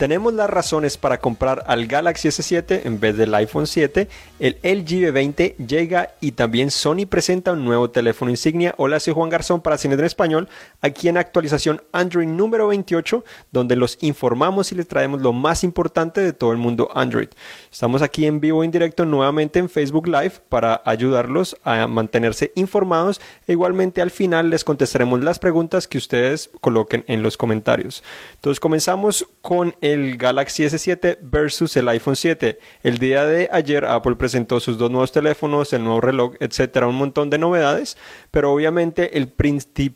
Tenemos las razones para comprar al Galaxy S7 en vez del iPhone 7. El LG V20 llega y también Sony presenta un nuevo teléfono insignia. Hola, soy Juan Garzón para Cine en Español, aquí en actualización Android número 28, donde los informamos y les traemos lo más importante de todo el mundo Android. Estamos aquí en vivo en directo nuevamente en Facebook Live para ayudarlos a mantenerse informados e igualmente al final les contestaremos las preguntas que ustedes coloquen en los comentarios. Entonces comenzamos con el el Galaxy S7 versus el iPhone 7. El día de ayer Apple presentó sus dos nuevos teléfonos, el nuevo reloj, etcétera, un montón de novedades, pero obviamente el,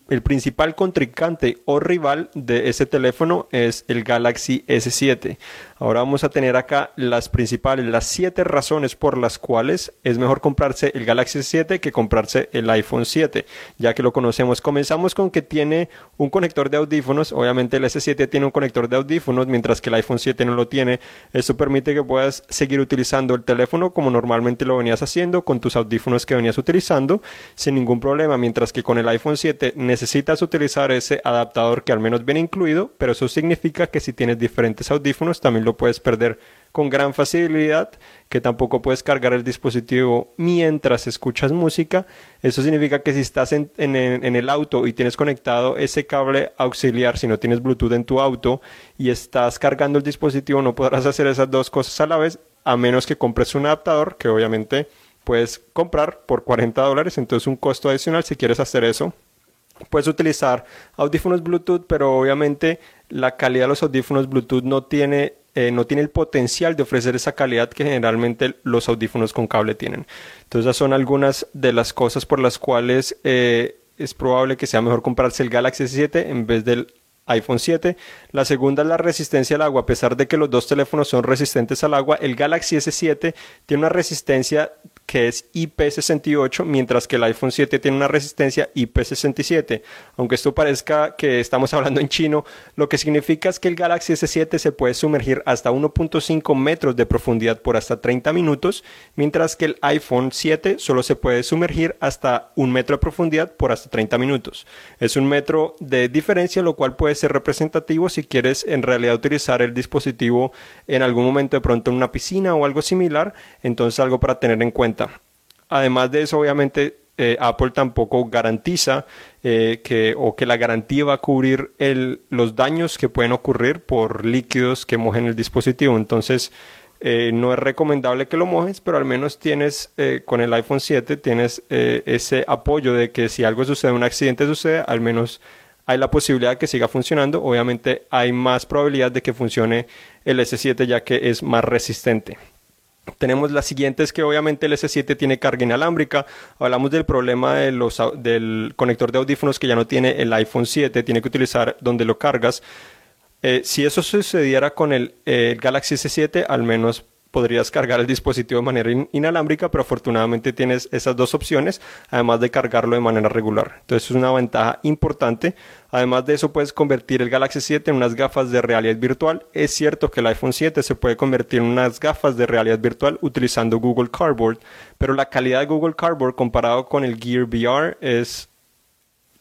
el principal contrincante o rival de ese teléfono es el Galaxy S7. Ahora vamos a tener acá las principales, las siete razones por las cuales es mejor comprarse el Galaxy S7 que comprarse el iPhone 7, ya que lo conocemos. Comenzamos con que tiene un conector de audífonos, obviamente el S7 tiene un conector de audífonos, mientras que el iPhone 7 no lo tiene. Esto permite que puedas seguir utilizando el teléfono como normalmente lo venías haciendo, con tus audífonos que venías utilizando, sin ningún problema, mientras que con el iPhone 7 necesitas utilizar ese adaptador que al menos viene incluido, pero eso significa que si tienes diferentes audífonos también lo puedes perder con gran facilidad, que tampoco puedes cargar el dispositivo mientras escuchas música. Eso significa que si estás en, el auto y tienes conectado ese cable auxiliar, si no tienes Bluetooth en tu auto y estás cargando el dispositivo, no podrás hacer esas dos cosas a la vez, a menos que compres un adaptador, que obviamente puedes comprar por 40 dólares, entonces un costo adicional si quieres hacer eso. Puedes utilizar audífonos Bluetooth, pero obviamente la calidad de los audífonos Bluetooth no tiene eh, no tiene el potencial de ofrecer esa calidad que generalmente los audífonos con cable tienen. Entonces, esas son algunas de las cosas por las cuales eh, es probable que sea mejor comprarse el Galaxy S7 en vez del iPhone 7. La segunda es la resistencia al agua. A pesar de que los dos teléfonos son resistentes al agua, el Galaxy S7 tiene una resistencia que es IP68, mientras que el iPhone 7 tiene una resistencia IP67. Aunque esto parezca que estamos hablando en chino, lo que significa es que el Galaxy S7 se puede sumergir hasta 1.5 metros de profundidad por hasta 30 minutos, mientras que el iPhone 7 solo se puede sumergir hasta un metro de profundidad por hasta 30 minutos. Es un metro de diferencia, lo cual puede ser representativo si quieres en realidad utilizar el dispositivo en algún momento de pronto en una piscina o algo similar, entonces algo para tener en cuenta Además de eso, obviamente, eh, Apple tampoco garantiza eh, que o que la garantía va a cubrir los daños que pueden ocurrir por líquidos que mojen el dispositivo. Entonces, eh, no es recomendable que lo mojes, pero al menos tienes con el iPhone 7 tienes ese apoyo de que si algo sucede, un accidente sucede, al menos hay la posibilidad de que siga funcionando. Obviamente hay más probabilidad de que funcione el S7 ya que es más resistente. Tenemos las siguientes que obviamente el S7 tiene carga inalámbrica. Hablamos del problema de los, del conector de audífonos que ya no tiene el iPhone 7, tiene que utilizar donde lo cargas. Eh, si eso sucediera con el, el Galaxy S7, al menos podrías cargar el dispositivo de manera inalámbrica, pero afortunadamente tienes esas dos opciones, además de cargarlo de manera regular. Entonces es una ventaja importante. Además de eso puedes convertir el Galaxy 7 en unas gafas de realidad virtual. Es cierto que el iPhone 7 se puede convertir en unas gafas de realidad virtual utilizando Google Cardboard, pero la calidad de Google Cardboard comparado con el Gear VR es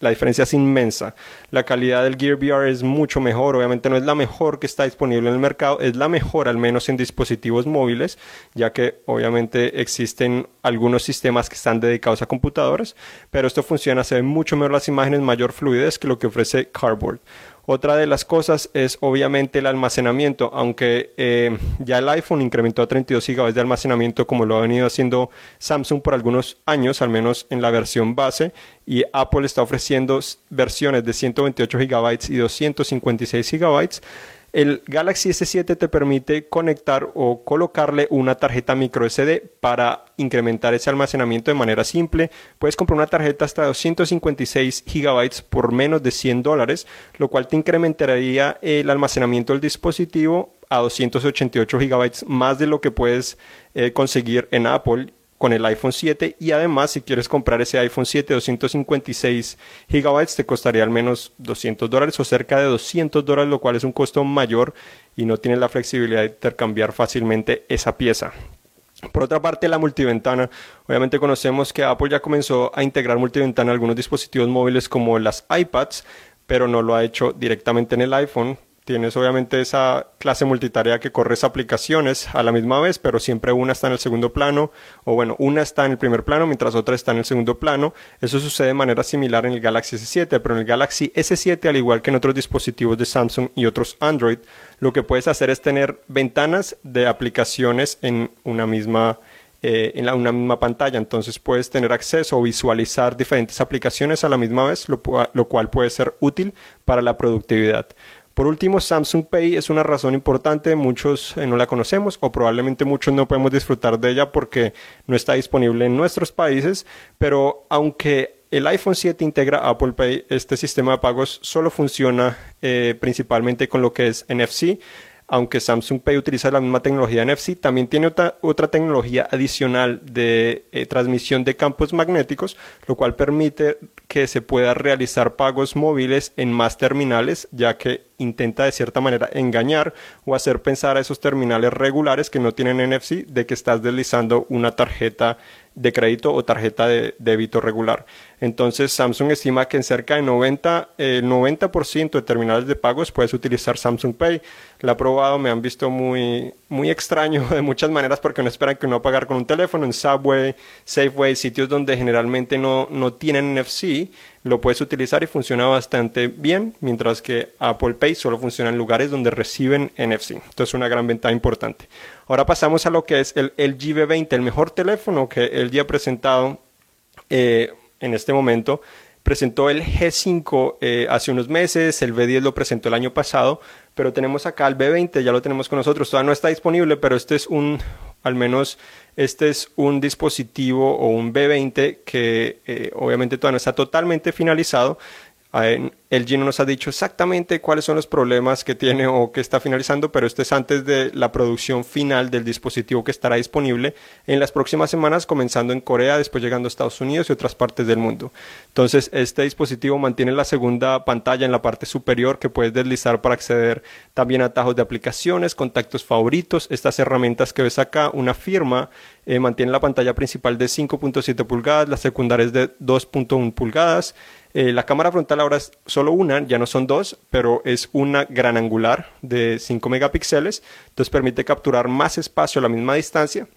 la diferencia es inmensa. La calidad del Gear VR es mucho mejor. Obviamente no es la mejor que está disponible en el mercado, es la mejor al menos en dispositivos móviles, ya que obviamente existen algunos sistemas que están dedicados a computadoras, pero esto funciona, se ven mucho mejor las imágenes, mayor fluidez que lo que ofrece Cardboard. Otra de las cosas es obviamente el almacenamiento, aunque eh, ya el iPhone incrementó a 32 GB de almacenamiento como lo ha venido haciendo Samsung por algunos años, al menos en la versión base, y Apple está ofreciendo versiones de 128 GB y 256 GB el Galaxy S7 te permite conectar o colocarle una tarjeta micro SD para incrementar ese almacenamiento de manera simple. Puedes comprar una tarjeta hasta 256 GB por menos de 100 dólares, lo cual te incrementaría el almacenamiento del dispositivo a 288 GB más de lo que puedes eh, conseguir en Apple con el iPhone 7 y además si quieres comprar ese iPhone 7 256 GB te costaría al menos 200 dólares o cerca de 200 dólares lo cual es un costo mayor y no tienes la flexibilidad de intercambiar fácilmente esa pieza. Por otra parte, la multiventana. Obviamente conocemos que Apple ya comenzó a integrar multiventana en algunos dispositivos móviles como las iPads, pero no lo ha hecho directamente en el iPhone Tienes obviamente esa clase multitarea que corres aplicaciones a la misma vez, pero siempre una está en el segundo plano, o bueno, una está en el primer plano mientras otra está en el segundo plano. Eso sucede de manera similar en el Galaxy S7, pero en el Galaxy S7, al igual que en otros dispositivos de Samsung y otros Android, lo que puedes hacer es tener ventanas de aplicaciones en una misma eh, en una misma pantalla. Entonces puedes tener acceso o visualizar diferentes aplicaciones a la misma vez, lo, lo cual puede ser útil para la productividad. Por último, Samsung Pay es una razón importante, muchos eh, no la conocemos o probablemente muchos no podemos disfrutar de ella porque no está disponible en nuestros países, pero aunque el iPhone 7 integra Apple Pay, este sistema de pagos solo funciona eh, principalmente con lo que es NFC aunque Samsung Pay utiliza la misma tecnología NFC, también tiene otra, otra tecnología adicional de eh, transmisión de campos magnéticos, lo cual permite que se pueda realizar pagos móviles en más terminales, ya que intenta de cierta manera engañar o hacer pensar a esos terminales regulares que no tienen NFC de que estás deslizando una tarjeta de crédito o tarjeta de débito regular. Entonces Samsung estima que en cerca de 90, el 90% de terminales de pagos puedes utilizar Samsung Pay. La he probado, me han visto muy, muy extraño de muchas maneras porque no esperan que uno pagar con un teléfono en Subway, Safeway, sitios donde generalmente no, no tienen NFC lo puedes utilizar y funciona bastante bien, mientras que Apple Pay solo funciona en lugares donde reciben NFC. Entonces, una gran ventaja importante. Ahora pasamos a lo que es el LG V20, el mejor teléfono que LG ha presentado eh, en este momento. Presentó el G5 eh, hace unos meses, el V10 lo presentó el año pasado, pero tenemos acá el V20, ya lo tenemos con nosotros. Todavía no está disponible, pero este es un, al menos este es un dispositivo o un B20 que eh, obviamente todavía no está totalmente finalizado. El Gino nos ha dicho exactamente cuáles son los problemas que tiene o que está finalizando, pero este es antes de la producción final del dispositivo que estará disponible en las próximas semanas, comenzando en Corea, después llegando a Estados Unidos y otras partes del mundo. Entonces, este dispositivo mantiene la segunda pantalla en la parte superior que puedes deslizar para acceder también a atajos de aplicaciones, contactos favoritos, estas herramientas que ves acá, una firma eh, mantiene la pantalla principal de 5.7 pulgadas, la secundaria es de 2.1 pulgadas. Eh, la cámara frontal ahora es solo una, ya no son dos, pero es una gran angular de 5 megapíxeles, entonces permite capturar más espacio a la misma distancia.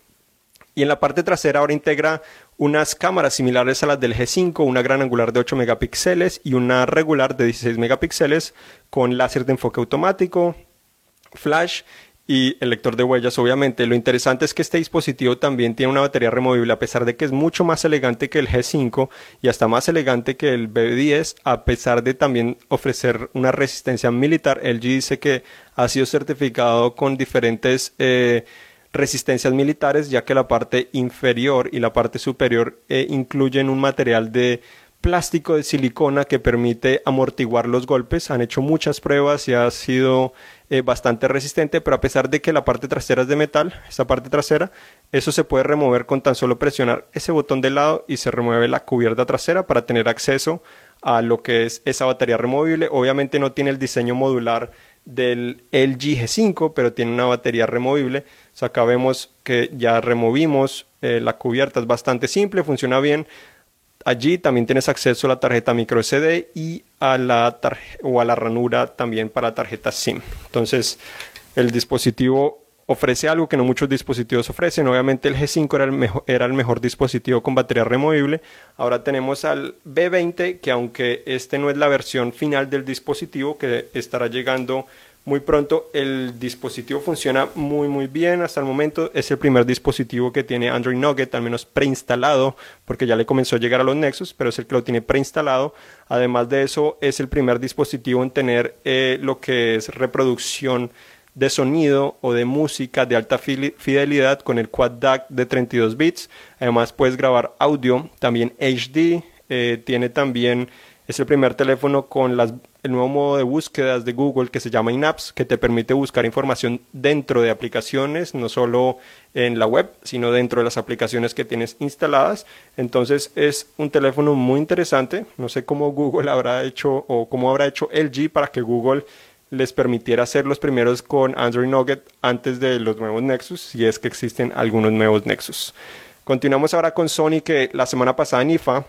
Y en la parte trasera ahora integra unas cámaras similares a las del G5, una gran angular de 8 megapíxeles y una regular de 16 megapíxeles con láser de enfoque automático, flash y el lector de huellas, obviamente. Lo interesante es que este dispositivo también tiene una batería removible, a pesar de que es mucho más elegante que el G5 y hasta más elegante que el B10, a pesar de también ofrecer una resistencia militar. LG dice que ha sido certificado con diferentes eh, resistencias militares, ya que la parte inferior y la parte superior eh, incluyen un material de plástico de silicona que permite amortiguar los golpes. Han hecho muchas pruebas y ha sido eh, bastante resistente, pero a pesar de que la parte trasera es de metal, esta parte trasera, eso se puede remover con tan solo presionar ese botón de lado y se remueve la cubierta trasera para tener acceso a lo que es esa batería removible. Obviamente no tiene el diseño modular del LG G5, pero tiene una batería removible. acá vemos que ya removimos eh, la cubierta, es bastante simple, funciona bien. Allí también tienes acceso a la tarjeta micro SD y a la o a la ranura también para tarjeta SIM. Entonces, el dispositivo ofrece algo que no muchos dispositivos ofrecen. Obviamente el G5 era el, mejor, era el mejor dispositivo con batería removible. Ahora tenemos al B20, que aunque este no es la versión final del dispositivo, que estará llegando muy pronto. El dispositivo funciona muy muy bien hasta el momento. Es el primer dispositivo que tiene Android Nugget, al menos preinstalado, porque ya le comenzó a llegar a los Nexus, pero es el que lo tiene preinstalado. Además de eso, es el primer dispositivo en tener eh, lo que es reproducción de sonido o de música de alta fidelidad con el Quad DAC de 32 bits. Además puedes grabar audio, también HD, eh, tiene también, es el primer teléfono con las el nuevo modo de búsquedas de Google que se llama InApps, que te permite buscar información dentro de aplicaciones, no solo en la web, sino dentro de las aplicaciones que tienes instaladas. Entonces es un teléfono muy interesante. No sé cómo Google habrá hecho o cómo habrá hecho LG para que Google les permitiera ser los primeros con Android Nugget antes de los nuevos Nexus, si es que existen algunos nuevos Nexus. Continuamos ahora con Sony, que la semana pasada en IFA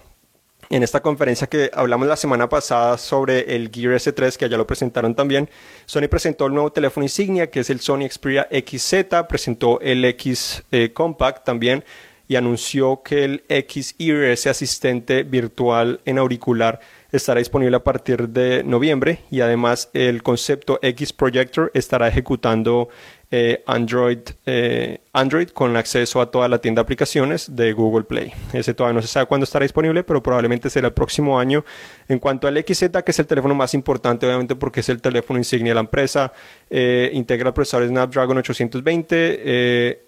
en esta conferencia que hablamos la semana pasada sobre el Gear S3, que ya lo presentaron también, Sony presentó el nuevo teléfono insignia, que es el Sony Xperia XZ, presentó el X eh, Compact también y anunció que el X Ear, ese asistente virtual en auricular, estará disponible a partir de noviembre y además el concepto X Projector estará ejecutando eh, Android, eh, Android con acceso a toda la tienda de aplicaciones de Google Play. Ese todavía no se sabe cuándo estará disponible, pero probablemente será el próximo año. En cuanto al XZ, que es el teléfono más importante, obviamente porque es el teléfono insignia de la empresa, eh, integra el procesador Snapdragon 820,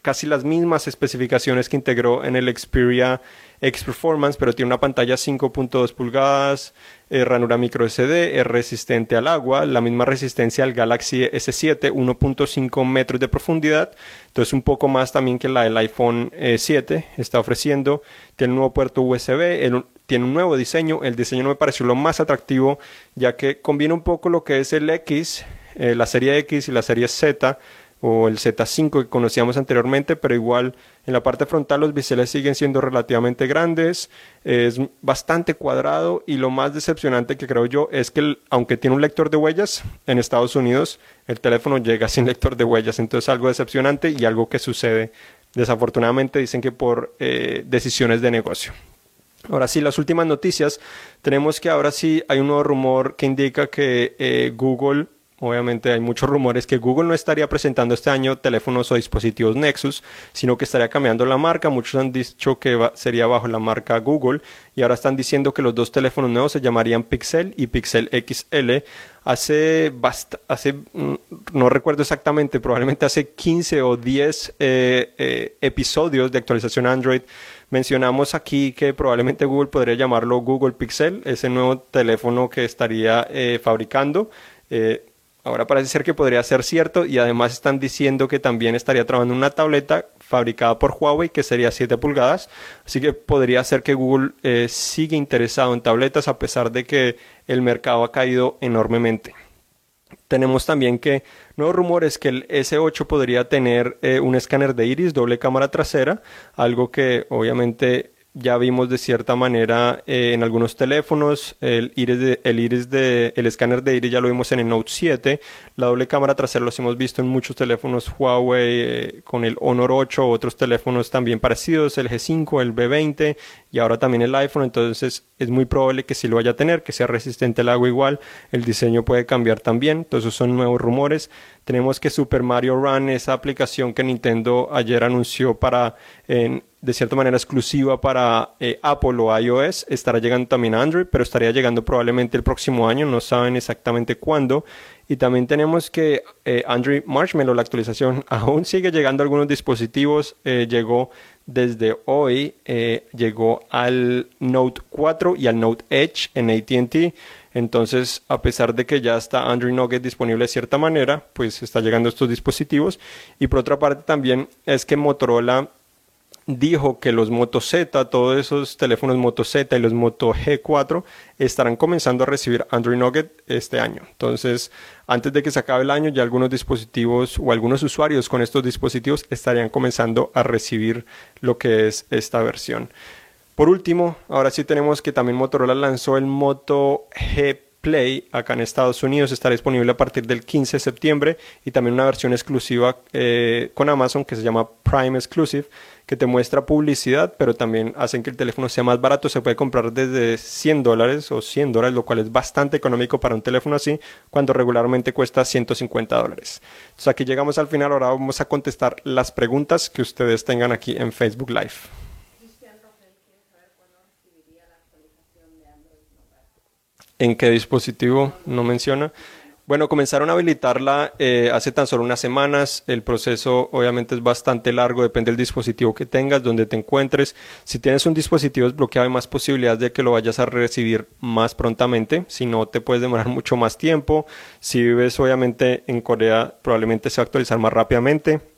casi las mismas especificaciones que integró en el Xperia X Performance, pero tiene una pantalla 5.2 pulgadas, eh, ranura micro SD, es resistente al agua, la misma resistencia al Galaxy S7, 1.5 metros de profundidad, entonces un poco más también que la del iPhone 7 eh, está ofreciendo, tiene un nuevo puerto USB, tiene un nuevo diseño, el diseño no me pareció lo más atractivo, ya que combina un poco lo que es el X, eh, la serie X y la serie Z, o el Z5 que conocíamos anteriormente, pero igual en la parte frontal los biseles siguen siendo relativamente grandes, es bastante cuadrado y lo más decepcionante que creo yo es que aunque tiene un lector de huellas, en Estados Unidos el teléfono llega sin lector de huellas, entonces algo decepcionante y algo que sucede. Desafortunadamente dicen que por eh, decisiones de negocio. Ahora sí, las últimas noticias, tenemos que ahora sí hay un nuevo rumor que indica que eh, Google Obviamente hay muchos rumores que Google no estaría presentando este año teléfonos o dispositivos Nexus, sino que estaría cambiando la marca. Muchos han dicho que sería bajo la marca Google y ahora están diciendo que los dos teléfonos nuevos se llamarían Pixel y Pixel XL. Hace, hace mm, no recuerdo exactamente, probablemente hace 15 o 10 eh, eh, episodios de actualización Android mencionamos aquí que probablemente Google podría llamarlo Google Pixel, ese nuevo teléfono que estaría eh, fabricando. Ahora parece ser que podría ser cierto y además están diciendo que también estaría trabajando una tableta fabricada por Huawei que sería 7 pulgadas. Así que podría ser que Google eh, sigue interesado en tabletas a pesar de que el mercado ha caído enormemente. Tenemos también que nuevos rumores que el S8 podría tener eh, un escáner de iris, doble cámara trasera, algo que obviamente ya vimos de cierta manera eh, en algunos teléfonos el iris de, el iris de el escáner de iris ya lo vimos en el Note 7 la doble cámara trasera los hemos visto en muchos teléfonos Huawei eh, con el Honor 8 otros teléfonos también parecidos el G5 el B20 y ahora también el iPhone. Entonces es muy probable que sí lo vaya a tener que sea resistente al agua igual. El diseño puede cambiar también. Entonces son nuevos rumores. Tenemos que Super Mario Run esa aplicación que Nintendo ayer anunció para en, de cierta manera exclusiva para eh, Apple o iOS, estará llegando también a Android, pero estaría llegando probablemente el próximo año, no saben exactamente cuándo. Y también tenemos que eh, Android Marshmallow, la actualización, aún sigue llegando a algunos dispositivos, eh, llegó desde hoy, llegó al Note 4 y al Note Edge en ATT. Entonces, a pesar de que ya está Android Nugget disponible de cierta manera, pues está llegando estos dispositivos. Y por otra parte también es que Motorola dijo que los Moto Z, todos esos teléfonos Moto Z y los Moto G4 estarán comenzando a recibir Android Nugget este año. Entonces, antes de que se acabe el año, ya algunos dispositivos o algunos usuarios con estos dispositivos estarían comenzando a recibir lo que es esta versión. Por último, ahora sí tenemos que también Motorola lanzó el Moto G Play acá en Estados Unidos estará disponible a partir del 15 de septiembre y también una versión exclusiva eh, con Amazon que se llama Prime Exclusive que te muestra publicidad pero también hacen que el teléfono sea más barato. Se puede comprar desde 100 dólares o 100 dólares lo cual es bastante económico para un teléfono así cuando regularmente cuesta 150 dólares. Entonces aquí llegamos al final. Ahora vamos a contestar las preguntas que ustedes tengan aquí en Facebook Live en qué dispositivo no menciona. Bueno, comenzaron a habilitarla eh, hace tan solo unas semanas. El proceso obviamente es bastante largo, depende del dispositivo que tengas, donde te encuentres. Si tienes un dispositivo desbloqueado hay más posibilidades de que lo vayas a recibir más prontamente. Si no, te puedes demorar mucho más tiempo. Si vives obviamente en Corea, probablemente se va a actualizar más rápidamente.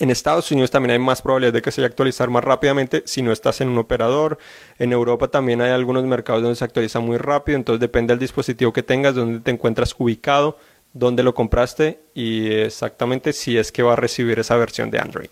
En Estados Unidos también hay más probabilidad de que se vaya actualizar más rápidamente si no estás en un operador. En Europa también hay algunos mercados donde se actualiza muy rápido, entonces depende del dispositivo que tengas, donde te encuentras ubicado, dónde lo compraste y exactamente si es que va a recibir esa versión de Android.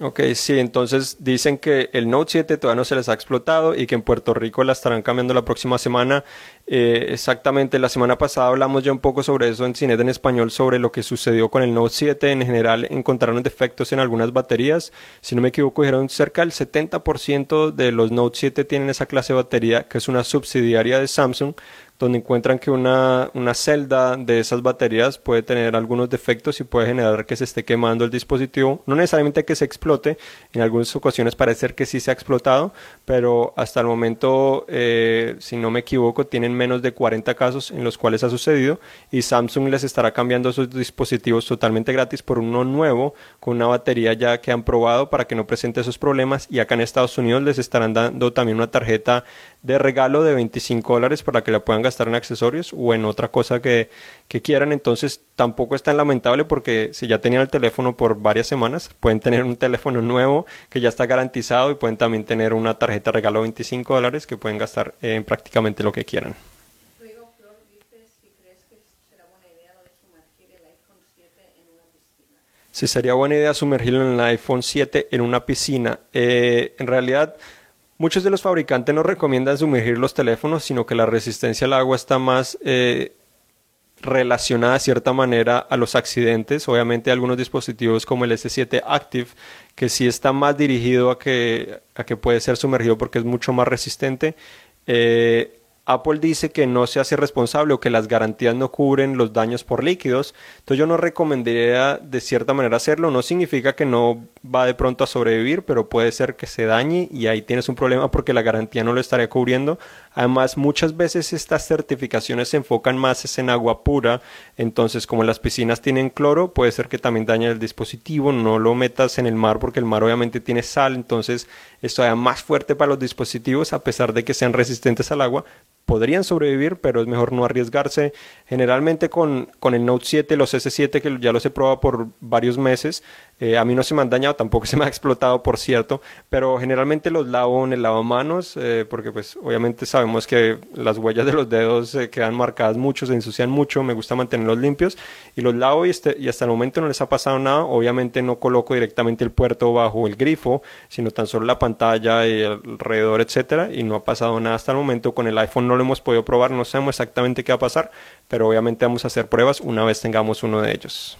Ok, sí, entonces dicen que el Note 7 todavía no se les ha explotado y que en Puerto Rico la estarán cambiando la próxima semana. Eh, exactamente, la semana pasada hablamos ya un poco sobre eso en Cinet en español, sobre lo que sucedió con el Note 7. En general encontraron defectos en algunas baterías. Si no me equivoco, dijeron cerca del 70% de los Note 7 tienen esa clase de batería, que es una subsidiaria de Samsung donde encuentran que una, una celda de esas baterías puede tener algunos defectos y puede generar que se esté quemando el dispositivo. No necesariamente que se explote, en algunas ocasiones parece ser que sí se ha explotado, pero hasta el momento, eh, si no me equivoco, tienen menos de 40 casos en los cuales ha sucedido y Samsung les estará cambiando sus dispositivos totalmente gratis por uno nuevo con una batería ya que han probado para que no presente esos problemas y acá en Estados Unidos les estarán dando también una tarjeta de regalo de 25 dólares para que la puedan gastar en accesorios o en otra cosa que, que, quieran. Entonces tampoco es tan lamentable porque si ya tenían el teléfono por varias semanas, pueden tener un teléfono nuevo que ya está garantizado y pueden también tener una tarjeta de regalo de 25 dólares que pueden gastar en prácticamente lo que quieran. Si sería buena idea sumergirlo en el iPhone 7 en una piscina. Eh, en realidad, Muchos de los fabricantes no recomiendan sumergir los teléfonos, sino que la resistencia al agua está más eh, relacionada de cierta manera a los accidentes. Obviamente algunos dispositivos como el S7 Active, que sí está más dirigido a que, a que puede ser sumergido porque es mucho más resistente. Eh, Apple dice que no se hace responsable o que las garantías no cubren los daños por líquidos. Entonces yo no recomendaría de cierta manera hacerlo. No significa que no va de pronto a sobrevivir, pero puede ser que se dañe y ahí tienes un problema porque la garantía no lo estaría cubriendo. Además, muchas veces estas certificaciones se enfocan más en agua pura. Entonces, como las piscinas tienen cloro, puede ser que también dañe el dispositivo. No lo metas en el mar porque el mar obviamente tiene sal. Entonces, esto es más fuerte para los dispositivos a pesar de que sean resistentes al agua podrían sobrevivir, pero es mejor no arriesgarse. Generalmente con, con el Note 7, los S7, que ya los he probado por varios meses, eh, a mí no se me han dañado, tampoco se me ha explotado, por cierto, pero generalmente los lavo en el lavamanos, eh, porque pues obviamente sabemos que las huellas de los dedos se quedan marcadas mucho, se ensucian mucho, me gusta mantenerlos limpios y los lavo y, este, y hasta el momento no les ha pasado nada. Obviamente no coloco directamente el puerto bajo el grifo, sino tan solo la pantalla y alrededor, etcétera, y no ha pasado nada hasta el momento. Con el iPhone no lo hemos podido probar, no sabemos exactamente qué va a pasar, pero obviamente vamos a hacer pruebas una vez tengamos uno de ellos.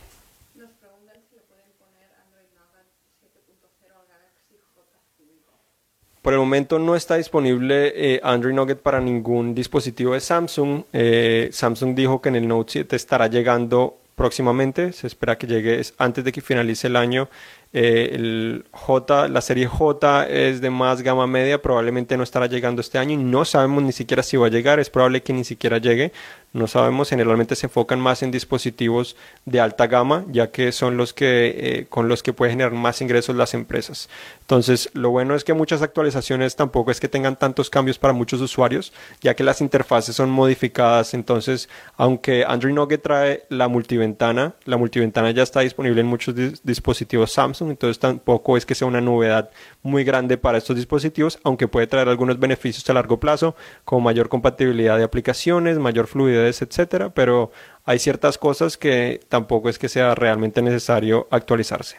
Por el momento no está disponible eh, Android Nugget para ningún dispositivo de Samsung. Eh, Samsung dijo que en el Note 7 estará llegando próximamente. Se espera que llegue antes de que finalice el año. Eh, el J, la serie J es de más gama media, probablemente no estará llegando este año y no sabemos ni siquiera si va a llegar, es probable que ni siquiera llegue, no sabemos, generalmente se enfocan más en dispositivos de alta gama, ya que son los que eh, con los que pueden generar más ingresos las empresas. Entonces, lo bueno es que muchas actualizaciones tampoco es que tengan tantos cambios para muchos usuarios, ya que las interfaces son modificadas, entonces, aunque Android Nougat trae la multiventana, la multiventana ya está disponible en muchos dispositivos Samsung entonces tampoco es que sea una novedad muy grande para estos dispositivos, aunque puede traer algunos beneficios a largo plazo, como mayor compatibilidad de aplicaciones, mayor fluidez, etcétera, pero hay ciertas cosas que tampoco es que sea realmente necesario actualizarse.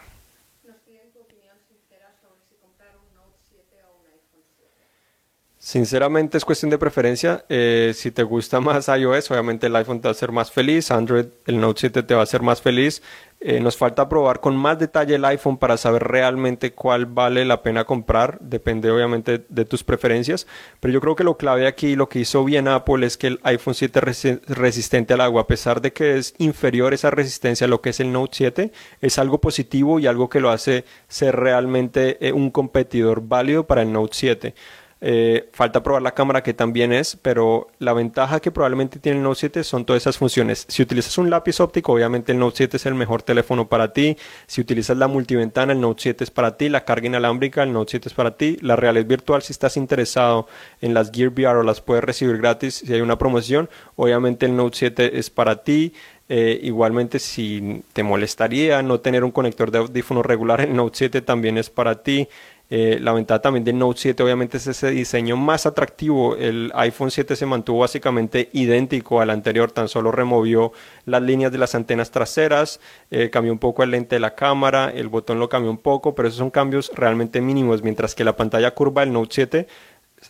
Sinceramente es cuestión de preferencia. Eh, si te gusta más iOS, obviamente el iPhone te va a hacer más feliz. Android, el Note 7 te va a hacer más feliz. Eh, nos falta probar con más detalle el iPhone para saber realmente cuál vale la pena comprar. Depende obviamente de tus preferencias. Pero yo creo que lo clave aquí, lo que hizo bien Apple es que el iPhone 7 es resistente al agua. A pesar de que es inferior esa resistencia a lo que es el Note 7, es algo positivo y algo que lo hace ser realmente eh, un competidor válido para el Note 7. Eh, falta probar la cámara que también es, pero la ventaja que probablemente tiene el Note 7 son todas esas funciones. Si utilizas un lápiz óptico, obviamente el Note 7 es el mejor teléfono para ti. Si utilizas la multiventana, el Note 7 es para ti. La carga inalámbrica, el Note 7 es para ti. La realidad virtual, si estás interesado en las Gear VR o las puedes recibir gratis si hay una promoción, obviamente el Note 7 es para ti. Eh, igualmente, si te molestaría no tener un conector de audífono regular, el Note 7 también es para ti. Eh, la ventaja también del Note 7 obviamente es ese diseño más atractivo. El iPhone 7 se mantuvo básicamente idéntico al anterior, tan solo removió las líneas de las antenas traseras, eh, cambió un poco el lente de la cámara, el botón lo cambió un poco, pero esos son cambios realmente mínimos, mientras que la pantalla curva del Note 7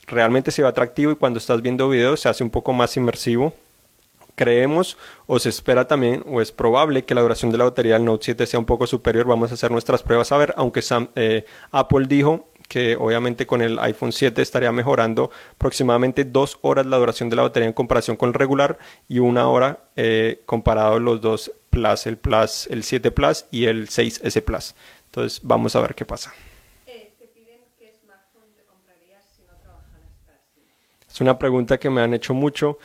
realmente se ve atractivo y cuando estás viendo videos se hace un poco más inmersivo creemos o se espera también o es probable que la duración de la batería del Note 7 sea un poco superior. Vamos a hacer nuestras pruebas a ver, aunque eh, Apple dijo que obviamente con el iPhone 7 estaría mejorando aproximadamente dos horas la duración de la batería en comparación con el regular y una hora eh, comparado los dos Plus, el Plus, el 7 Plus y el 6S Plus. Entonces vamos a ver qué pasa. Es una pregunta que me han hecho mucho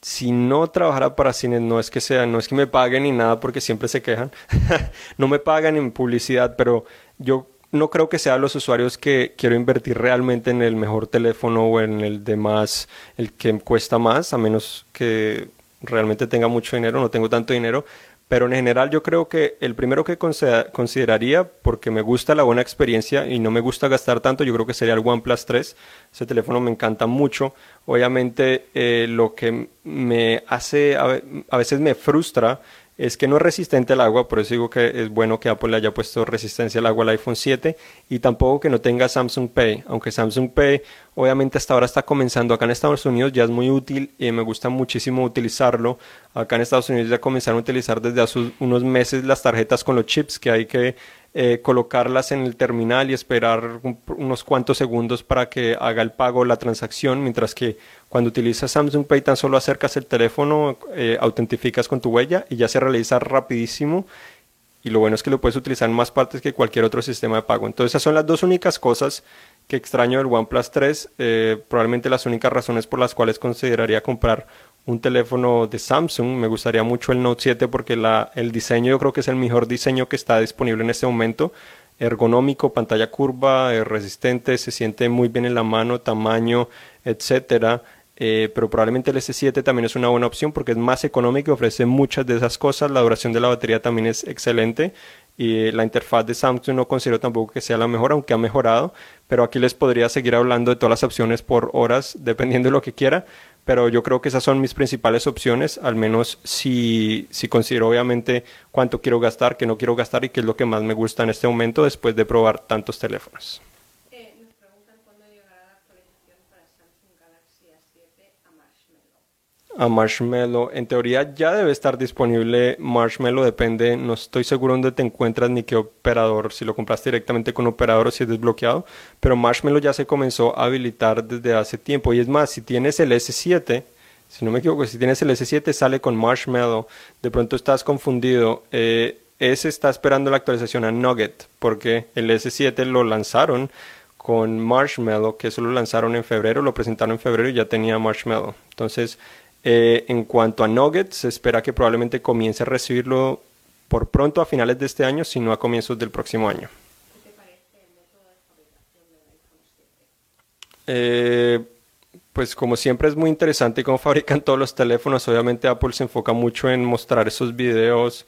si no trabajara para cines, no es que sea, no es que me paguen ni nada porque siempre se quejan, no me pagan en publicidad, pero yo no creo que sean los usuarios que quiero invertir realmente en el mejor teléfono o en el de más, el que cuesta más, a menos que realmente tenga mucho dinero, no tengo tanto dinero, pero en general yo creo que el primero que consideraría, porque me gusta la buena experiencia y no me gusta gastar tanto, yo creo que sería el OnePlus 3. Ese teléfono me encanta mucho. Obviamente eh, lo que me hace, a veces me frustra es que no es resistente al agua, por eso digo que es bueno que Apple le haya puesto resistencia al agua al iPhone 7 y tampoco que no tenga Samsung Pay, aunque Samsung Pay obviamente hasta ahora está comenzando acá en Estados Unidos, ya es muy útil y me gusta muchísimo utilizarlo. Acá en Estados Unidos ya comenzaron a utilizar desde hace unos meses las tarjetas con los chips que hay que eh, colocarlas en el terminal y esperar unos cuantos segundos para que haga el pago la transacción, mientras que cuando utilizas Samsung Pay tan solo acercas el teléfono, eh, autentificas con tu huella y ya se realiza rapidísimo. Y lo bueno es que lo puedes utilizar en más partes que cualquier otro sistema de pago. Entonces esas son las dos únicas cosas que extraño del OnePlus 3. Eh, probablemente las únicas razones por las cuales consideraría comprar un teléfono de Samsung. Me gustaría mucho el Note 7 porque la, el diseño yo creo que es el mejor diseño que está disponible en este momento. Ergonómico, pantalla curva, eh, resistente, se siente muy bien en la mano, tamaño, etcétera. Eh, pero probablemente el S7 también es una buena opción porque es más económico y ofrece muchas de esas cosas. La duración de la batería también es excelente y la interfaz de Samsung no considero tampoco que sea la mejor, aunque ha mejorado. Pero aquí les podría seguir hablando de todas las opciones por horas, dependiendo de lo que quiera pero yo creo que esas son mis principales opciones, al menos si, si considero obviamente cuánto quiero gastar, qué no quiero gastar y qué es lo que más me gusta en este momento después de probar tantos teléfonos. A Marshmallow. En teoría ya debe estar disponible Marshmallow, depende, no estoy seguro dónde te encuentras ni qué operador, si lo compraste directamente con operador o si es desbloqueado, pero Marshmallow ya se comenzó a habilitar desde hace tiempo. Y es más, si tienes el S7, si no me equivoco, si tienes el S7 sale con Marshmallow, de pronto estás confundido. Eh, ese está esperando la actualización a Nugget, porque el S7 lo lanzaron con Marshmallow, que eso lo lanzaron en febrero, lo presentaron en febrero y ya tenía Marshmallow. Entonces, eh, en cuanto a Nuggets, se espera que probablemente comience a recibirlo por pronto a finales de este año, si no a comienzos del próximo año. ¿Qué te parece el método de fabricación del iPhone 7? Eh, pues como siempre es muy interesante cómo fabrican todos los teléfonos. Obviamente Apple se enfoca mucho en mostrar esos videos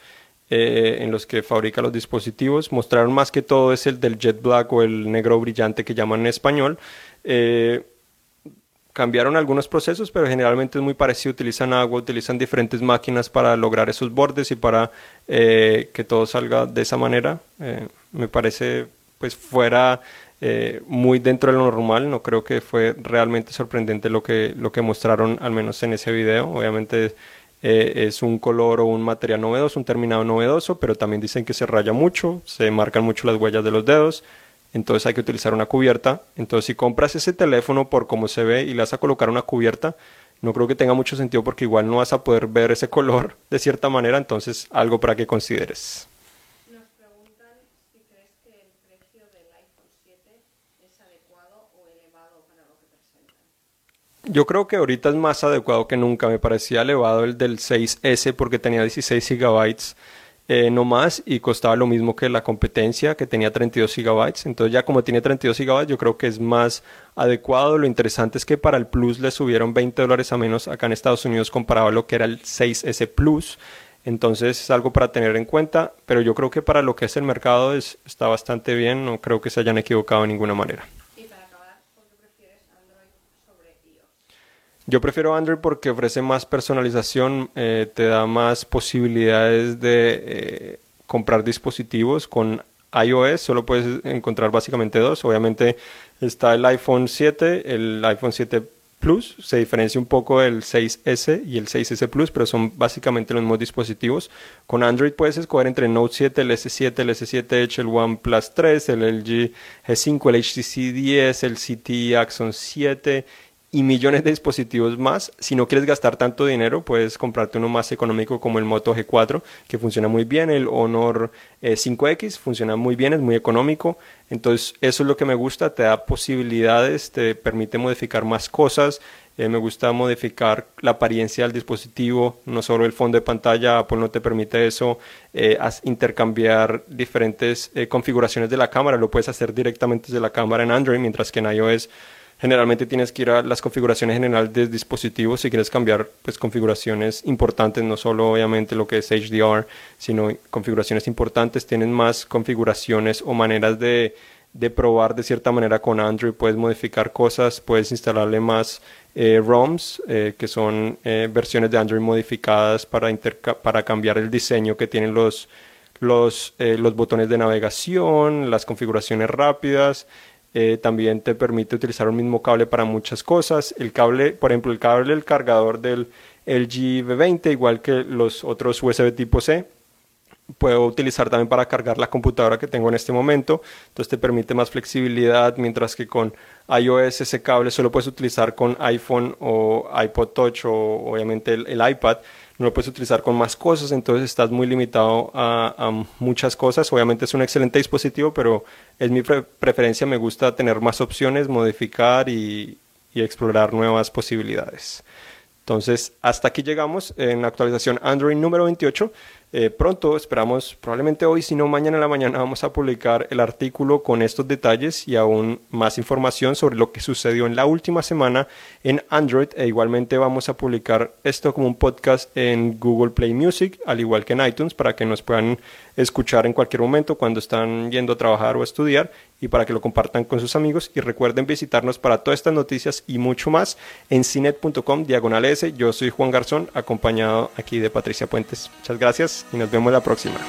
eh, en los que fabrica los dispositivos. Mostraron más que todo es el del jet black o el negro brillante que llaman en español. Eh, cambiaron algunos procesos, pero generalmente es muy parecido. Utilizan agua, utilizan diferentes máquinas para lograr esos bordes y para eh, que todo salga de esa manera. Eh, me parece pues fuera eh, muy dentro de lo normal. No creo que fue realmente sorprendente lo que, lo que mostraron, al menos en ese video. Obviamente es un color o un material novedoso, un terminado novedoso, pero también dicen que se raya mucho, se marcan mucho las huellas de los dedos entonces hay que utilizar una cubierta. Entonces si compras ese teléfono por cómo se ve y le vas a colocar una cubierta, no creo que tenga mucho sentido porque igual no vas a poder ver ese color de cierta manera, entonces algo para que consideres. Nos preguntan si crees que el precio del iPhone 7 es adecuado o elevado para lo que presentan. Yo creo que ahorita es más adecuado que nunca. Me parecía elevado el del 6S porque tenía 16 gigabytes eh, no más y costaba lo mismo que la competencia que tenía 32 gigabytes. Entonces ya como tiene 32 gigabytes yo creo que es más adecuado. Lo interesante es que para el Plus le subieron 20 dólares a menos acá en Estados Unidos comparado a lo que era el 6S Plus. Entonces es algo para tener en cuenta, pero yo creo que para lo que es el mercado es, está bastante bien, no creo que se hayan equivocado de ninguna manera. Y para acabar, ¿por qué prefieres Android sobre iOS? Yo prefiero Android porque ofrece más personalización, eh, te da más posibilidades de eh, comprar dispositivos. Con iOS solo puedes encontrar básicamente dos. Obviamente está el iPhone 7, el iPhone 7 Plus, se diferencia un poco del 6S y el 6S Plus, pero son básicamente los mismos dispositivos. Con Android puedes escoger entre el Note 7, el S7, el S7 Edge, el OnePlus 3, el LG G5, el HTC 10, el CT Axon 7 y millones de dispositivos más. Si no quieres gastar tanto dinero, puedes comprarte uno más económico como el Moto G4, que funciona muy bien, el Honor 5X eh, funciona muy bien, es muy económico. Entonces, eso es lo que me gusta, te da posibilidades, te permite modificar más cosas. Eh, me gusta modificar la apariencia del dispositivo, no solo el fondo de pantalla, Apple no te permite eso, eh, intercambiar diferentes configuraciones de la cámara, lo puedes hacer directamente desde la cámara en Android, mientras que en iOS generalmente tienes que ir a las configuraciones generales del dispositivo si quieres cambiar pues configuraciones importantes, no solo obviamente lo que es HDR, sino configuraciones importantes, tienen más configuraciones o maneras de, de probar de cierta manera con Android, puedes modificar cosas, puedes instalarle más eh, ROMs, eh, que son eh, versiones de Android modificadas para, para cambiar el diseño que tienen los, los, los botones de navegación, las configuraciones rápidas. Eh, también te permite utilizar un mismo cable para muchas cosas. El cable, por ejemplo, el cable del cargador del LG V20, igual que los otros USB tipo C, puedo utilizar también para cargar la computadora que tengo en este momento. Entonces te permite más flexibilidad, mientras que con iOS ese cable solo puedes utilizar con iPhone o iPod Touch o obviamente el iPad no lo puedes utilizar con más cosas, entonces estás muy limitado a, muchas cosas. Obviamente es un excelente dispositivo, pero es mi preferencia, me gusta tener más opciones, modificar y, y explorar nuevas posibilidades. Entonces, hasta aquí llegamos en la actualización Android número 28. Eh, pronto, esperamos, probablemente hoy, si no mañana en la mañana, vamos a publicar el artículo con estos detalles y aún más información sobre lo que sucedió en la última semana en Android. E igualmente vamos a publicar esto como un podcast en Google Play Music, al igual que en iTunes, para que nos puedan escuchar en cualquier momento cuando están yendo a trabajar o a estudiar y para que lo compartan con sus amigos. Y recuerden visitarnos para todas estas noticias y mucho más en cinet.com diagonal S. Yo soy Juan Garzón, acompañado aquí de Patricia Puentes. Muchas gracias y nos vemos la próxima.